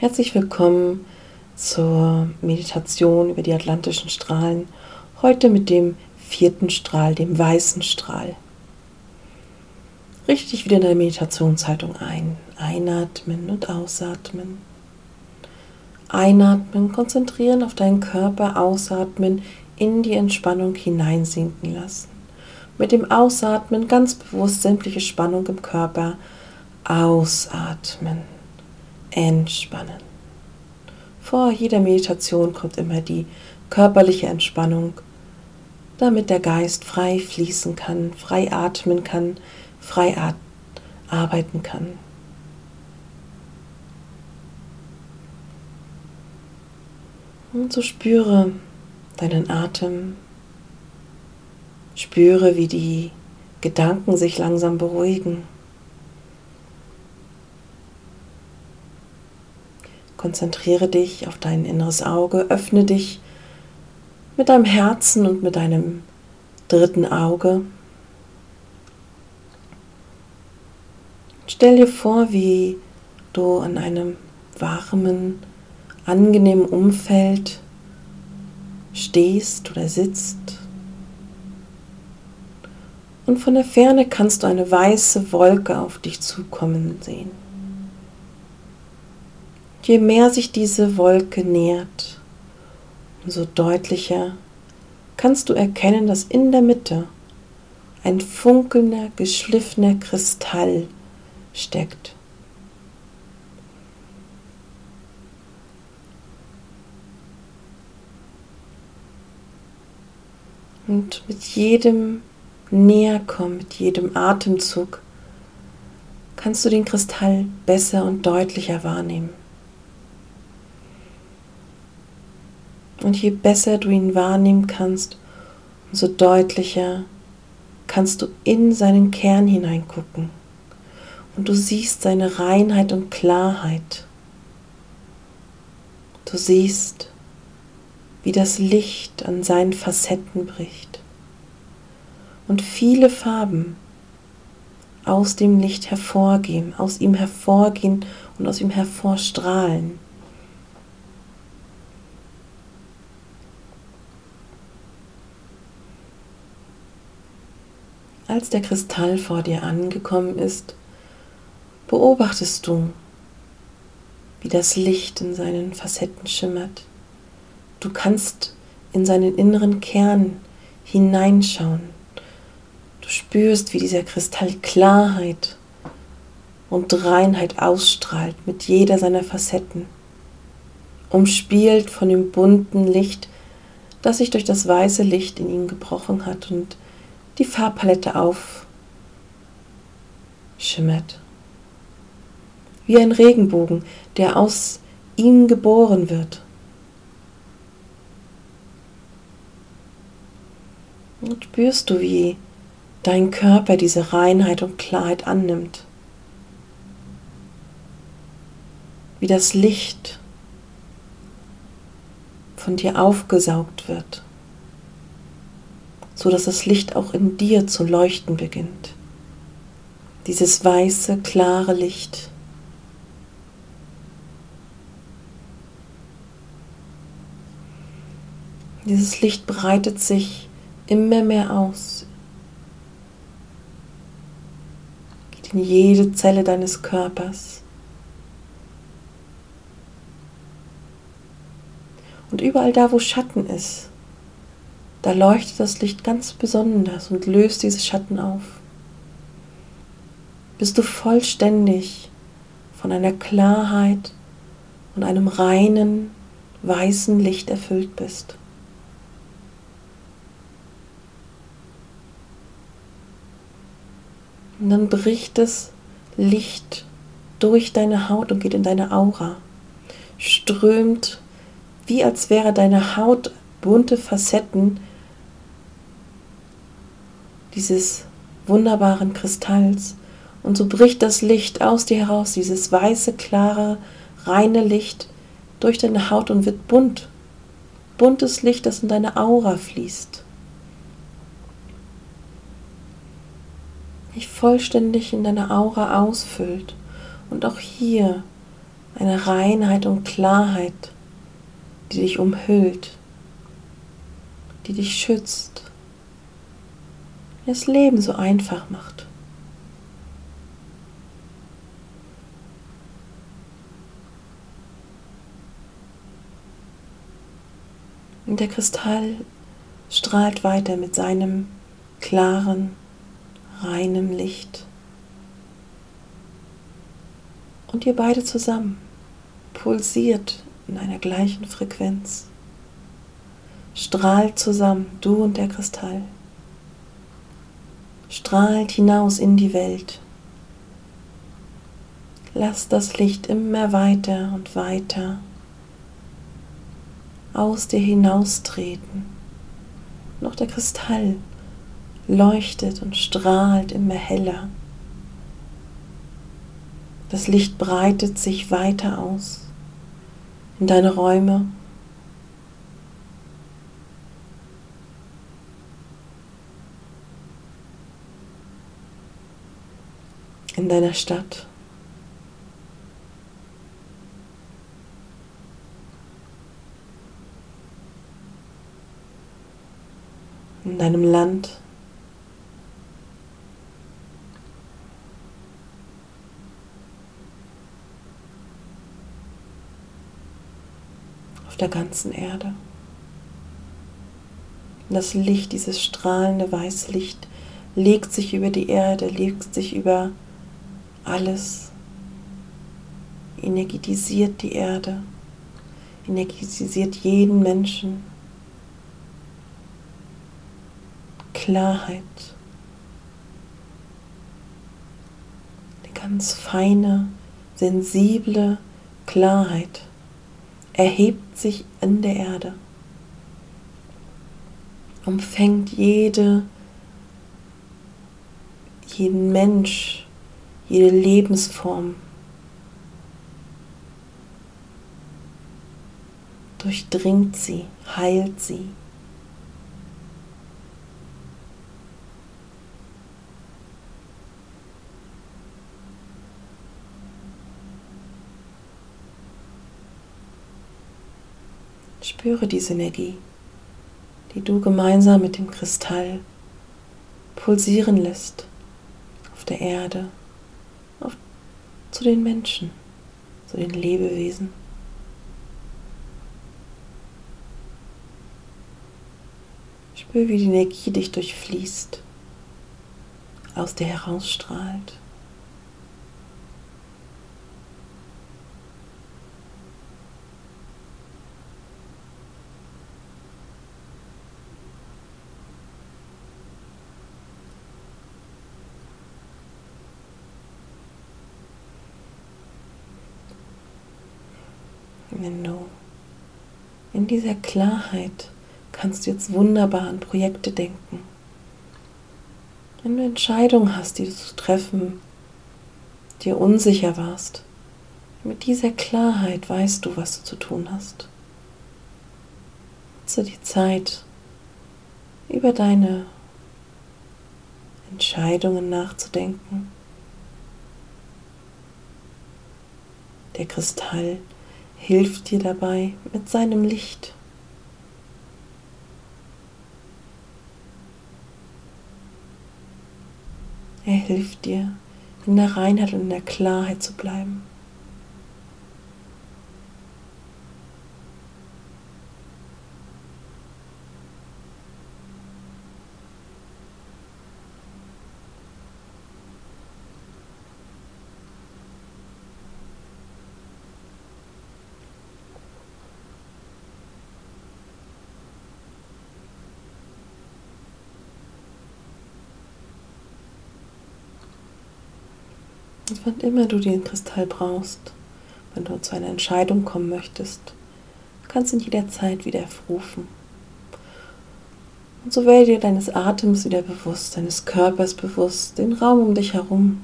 Herzlich willkommen zur Meditation über die atlantischen Strahlen. Heute mit dem vierten Strahl, dem weißen Strahl. Richte dich wieder in deine Meditationshaltung ein. Einatmen und ausatmen. Einatmen, konzentrieren auf deinen Körper, ausatmen, in die Entspannung hineinsinken lassen. Mit dem Ausatmen ganz bewusst sämtliche Spannung im Körper ausatmen entspannen. Vor jeder Meditation kommt immer die körperliche Entspannung, damit der Geist frei fließen kann, frei atmen kann, frei arbeiten kann. Und so spüre deinen Atem, spüre, wie die Gedanken sich langsam beruhigen. Konzentriere dich auf dein inneres Auge, öffne dich mit deinem Herzen und mit deinem dritten Auge. Stell dir vor, wie du an einem warmen, angenehmen Umfeld stehst oder sitzt. Und von der Ferne kannst du eine weiße Wolke auf dich zukommen sehen. Je mehr sich diese Wolke nähert, umso deutlicher kannst du erkennen, dass in der Mitte ein funkelnder, geschliffener Kristall steckt. Und mit jedem Näherkommen, mit jedem Atemzug kannst du den Kristall besser und deutlicher wahrnehmen. Und je besser du ihn wahrnehmen kannst, umso deutlicher kannst du in seinen Kern hineingucken. Und du siehst seine Reinheit und Klarheit. Du siehst, wie das Licht an seinen Facetten bricht. Und viele Farben aus dem Licht hervorgehen, aus ihm hervorgehen und aus ihm hervorstrahlen. Als der Kristall vor dir angekommen ist, beobachtest du, wie das Licht in seinen Facetten schimmert. Du kannst in seinen inneren Kern hineinschauen. Du spürst, wie dieser Kristall Klarheit und Reinheit ausstrahlt mit jeder seiner Facetten, umspielt von dem bunten Licht, das sich durch das weiße Licht in ihn gebrochen hat und die Farbpalette aufschimmert. Wie ein Regenbogen, der aus ihm geboren wird. Und spürst du, wie dein Körper diese Reinheit und Klarheit annimmt. Wie das Licht von dir aufgesaugt wird so dass das Licht auch in dir zu leuchten beginnt. Dieses weiße, klare Licht. Dieses Licht breitet sich immer mehr aus. Geht in jede Zelle deines Körpers. Und überall da, wo Schatten ist, da leuchtet das Licht ganz besonders und löst diese Schatten auf. Bist du vollständig von einer Klarheit und einem reinen, weißen Licht erfüllt bist. Und dann bricht das Licht durch deine Haut und geht in deine Aura, strömt, wie als wäre deine Haut bunte Facetten dieses wunderbaren Kristalls. Und so bricht das Licht aus dir heraus, dieses weiße, klare, reine Licht durch deine Haut und wird bunt. Buntes Licht, das in deine Aura fließt. Dich vollständig in deine Aura ausfüllt. Und auch hier eine Reinheit und Klarheit, die dich umhüllt, die dich schützt, das Leben so einfach macht. Und der Kristall strahlt weiter mit seinem klaren, reinem Licht. Und ihr beide zusammen pulsiert in einer gleichen Frequenz. Strahlt zusammen, du und der Kristall. Strahlt hinaus in die Welt. Lass das Licht immer weiter und weiter aus dir hinaustreten. Noch der Kristall leuchtet und strahlt immer heller. Das Licht breitet sich weiter aus in deine Räume. In deiner Stadt. In deinem Land. der ganzen Erde. Das Licht, dieses strahlende weiße Licht, legt sich über die Erde, legt sich über alles, energetisiert die Erde, energetisiert jeden Menschen. Klarheit, eine ganz feine, sensible Klarheit erhebt sich in der Erde, umfängt jede, jeden Mensch, jede Lebensform, durchdringt sie, heilt sie. Spüre diese Energie, die du gemeinsam mit dem Kristall pulsieren lässt auf der Erde, zu den Menschen, zu den Lebewesen. Spüre, wie die Energie dich durchfließt, aus dir herausstrahlt. Wenn du in dieser Klarheit kannst du jetzt wunderbar an Projekte denken. Wenn du Entscheidungen hast, die du zu treffen, dir unsicher warst, mit dieser Klarheit weißt du, was du zu tun hast. Nutze die Zeit, über deine Entscheidungen nachzudenken. Der Kristall hilft dir dabei mit seinem Licht. Er hilft dir, in der Reinheit und in der Klarheit zu bleiben. Und wann immer du den Kristall brauchst, wenn du zu einer Entscheidung kommen möchtest, kannst du ihn jederzeit wieder rufen. Und so werde dir deines Atems wieder bewusst, deines Körpers bewusst, den Raum um dich herum.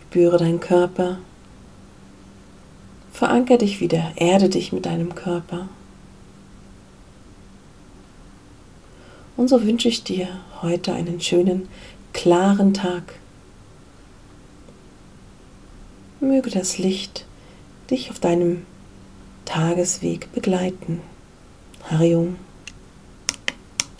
Spüre deinen Körper. Veranker dich wieder, erde dich mit deinem Körper. Und so wünsche ich dir heute einen schönen, klaren Tag. Möge das Licht dich auf deinem Tagesweg begleiten. Harium.